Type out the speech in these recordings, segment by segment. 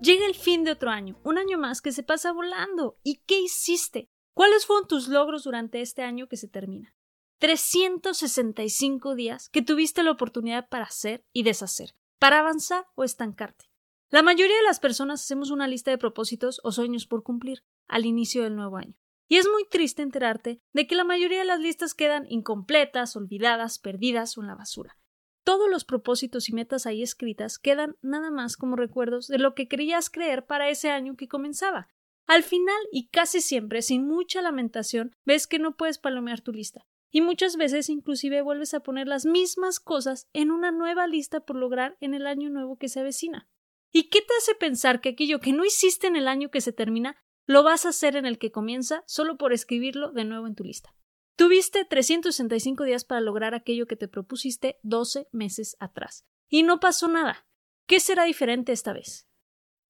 Llega el fin de otro año, un año más que se pasa volando. ¿Y qué hiciste? ¿Cuáles fueron tus logros durante este año que se termina? 365 días que tuviste la oportunidad para hacer y deshacer, para avanzar o estancarte. La mayoría de las personas hacemos una lista de propósitos o sueños por cumplir al inicio del nuevo año. Y es muy triste enterarte de que la mayoría de las listas quedan incompletas, olvidadas, perdidas o en la basura todos los propósitos y metas ahí escritas quedan nada más como recuerdos de lo que creías creer para ese año que comenzaba. Al final, y casi siempre, sin mucha lamentación, ves que no puedes palomear tu lista. Y muchas veces inclusive vuelves a poner las mismas cosas en una nueva lista por lograr en el año nuevo que se avecina. ¿Y qué te hace pensar que aquello que no hiciste en el año que se termina lo vas a hacer en el que comienza solo por escribirlo de nuevo en tu lista? Tuviste 365 días para lograr aquello que te propusiste 12 meses atrás. Y no pasó nada. ¿Qué será diferente esta vez?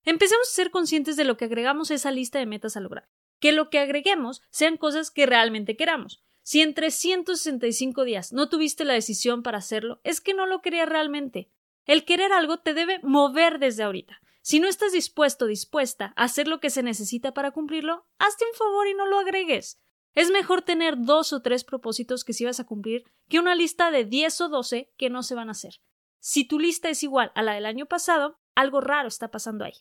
Empecemos a ser conscientes de lo que agregamos a esa lista de metas a lograr. Que lo que agreguemos sean cosas que realmente queramos. Si en 365 días no tuviste la decisión para hacerlo, es que no lo querías realmente. El querer algo te debe mover desde ahorita. Si no estás dispuesto dispuesta a hacer lo que se necesita para cumplirlo, hazte un favor y no lo agregues. Es mejor tener dos o tres propósitos que sí vas a cumplir que una lista de diez o doce que no se van a hacer. Si tu lista es igual a la del año pasado, algo raro está pasando ahí.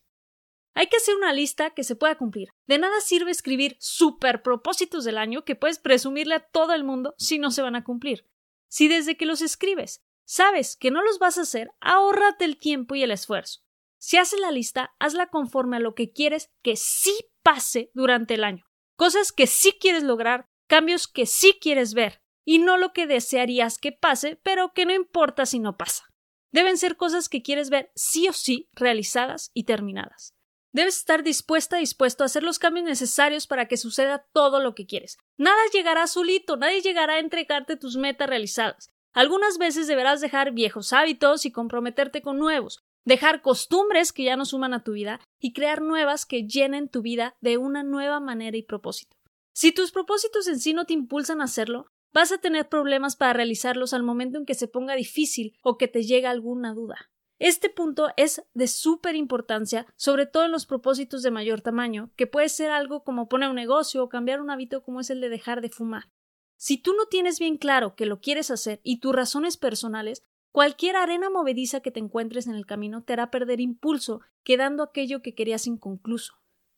Hay que hacer una lista que se pueda cumplir. De nada sirve escribir super propósitos del año que puedes presumirle a todo el mundo si no se van a cumplir. Si desde que los escribes sabes que no los vas a hacer, ahórrate el tiempo y el esfuerzo. Si haces la lista, hazla conforme a lo que quieres que sí pase durante el año cosas que sí quieres lograr, cambios que sí quieres ver, y no lo que desearías que pase, pero que no importa si no pasa. Deben ser cosas que quieres ver sí o sí realizadas y terminadas. Debes estar dispuesta, dispuesto a hacer los cambios necesarios para que suceda todo lo que quieres. Nada llegará solito, nadie llegará a entregarte tus metas realizadas. Algunas veces deberás dejar viejos hábitos y comprometerte con nuevos, dejar costumbres que ya no suman a tu vida y crear nuevas que llenen tu vida de una nueva manera y propósito. Si tus propósitos en sí no te impulsan a hacerlo, vas a tener problemas para realizarlos al momento en que se ponga difícil o que te llegue alguna duda. Este punto es de súper importancia, sobre todo en los propósitos de mayor tamaño, que puede ser algo como poner un negocio o cambiar un hábito como es el de dejar de fumar. Si tú no tienes bien claro que lo quieres hacer y tus razones personales, Cualquier arena movediza que te encuentres en el camino te hará perder impulso, quedando aquello que querías inconcluso.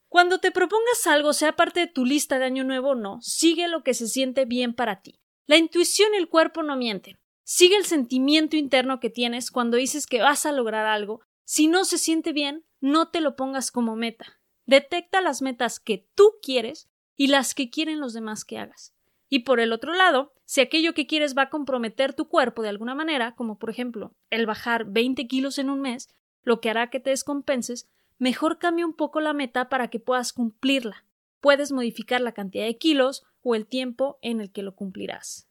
Cuando te propongas algo, sea parte de tu lista de año nuevo o no, sigue lo que se siente bien para ti. La intuición y el cuerpo no mienten. Sigue el sentimiento interno que tienes cuando dices que vas a lograr algo. Si no se siente bien, no te lo pongas como meta. Detecta las metas que tú quieres y las que quieren los demás que hagas. Y por el otro lado, si aquello que quieres va a comprometer tu cuerpo de alguna manera, como por ejemplo el bajar 20 kilos en un mes, lo que hará que te descompenses, mejor cambia un poco la meta para que puedas cumplirla. Puedes modificar la cantidad de kilos o el tiempo en el que lo cumplirás.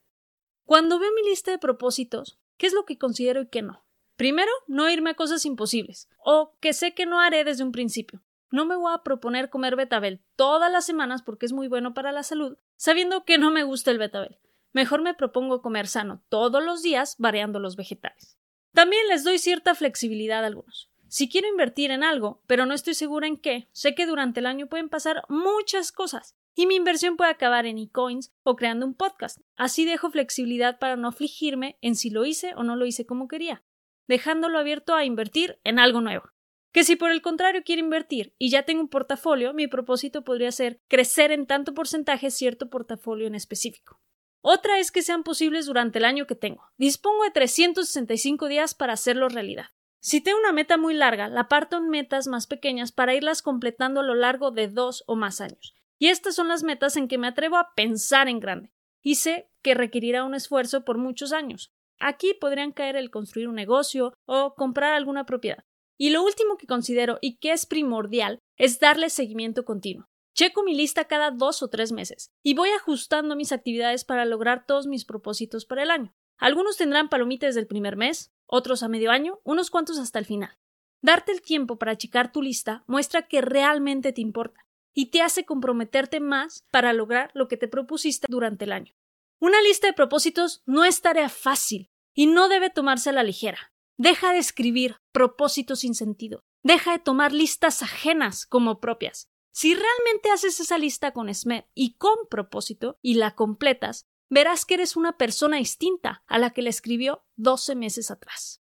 Cuando veo mi lista de propósitos, ¿qué es lo que considero y qué no? Primero, no irme a cosas imposibles, o que sé que no haré desde un principio. No me voy a proponer comer betabel todas las semanas porque es muy bueno para la salud, sabiendo que no me gusta el betabel. Mejor me propongo comer sano todos los días, variando los vegetales. También les doy cierta flexibilidad a algunos. Si quiero invertir en algo, pero no estoy segura en qué, sé que durante el año pueden pasar muchas cosas y mi inversión puede acabar en e-coins o creando un podcast. Así dejo flexibilidad para no afligirme en si lo hice o no lo hice como quería, dejándolo abierto a invertir en algo nuevo. Que si por el contrario quiero invertir y ya tengo un portafolio, mi propósito podría ser crecer en tanto porcentaje cierto portafolio en específico. Otra es que sean posibles durante el año que tengo. Dispongo de 365 días para hacerlo realidad. Si tengo una meta muy larga, la parto en metas más pequeñas para irlas completando a lo largo de dos o más años. Y estas son las metas en que me atrevo a pensar en grande. Y sé que requerirá un esfuerzo por muchos años. Aquí podrían caer el construir un negocio o comprar alguna propiedad. Y lo último que considero y que es primordial es darle seguimiento continuo. Checo mi lista cada dos o tres meses y voy ajustando mis actividades para lograr todos mis propósitos para el año. Algunos tendrán palomitas del primer mes, otros a medio año, unos cuantos hasta el final. Darte el tiempo para achicar tu lista muestra que realmente te importa y te hace comprometerte más para lograr lo que te propusiste durante el año. Una lista de propósitos no es tarea fácil y no debe tomarse a la ligera. Deja de escribir propósitos sin sentido. Deja de tomar listas ajenas como propias. Si realmente haces esa lista con esmer y con propósito y la completas, verás que eres una persona distinta a la que la escribió 12 meses atrás.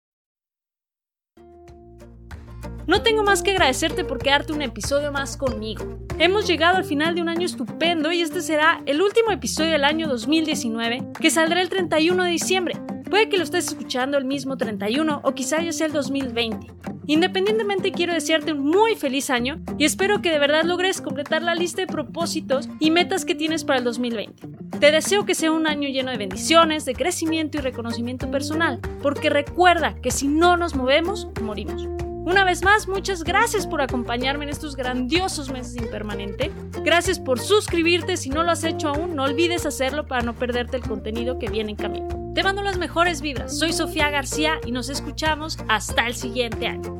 No tengo más que agradecerte por quedarte un episodio más conmigo. Hemos llegado al final de un año estupendo y este será el último episodio del año 2019 que saldrá el 31 de diciembre. Puede que lo estés escuchando el mismo 31 o quizá ya sea el 2020. Independientemente quiero desearte un muy feliz año y espero que de verdad logres completar la lista de propósitos y metas que tienes para el 2020. Te deseo que sea un año lleno de bendiciones, de crecimiento y reconocimiento personal, porque recuerda que si no nos movemos, morimos. Una vez más, muchas gracias por acompañarme en estos grandiosos meses impermanente. Gracias por suscribirte. Si no lo has hecho aún, no olvides hacerlo para no perderte el contenido que viene en camino. Te mando las mejores vibras. Soy Sofía García y nos escuchamos hasta el siguiente año.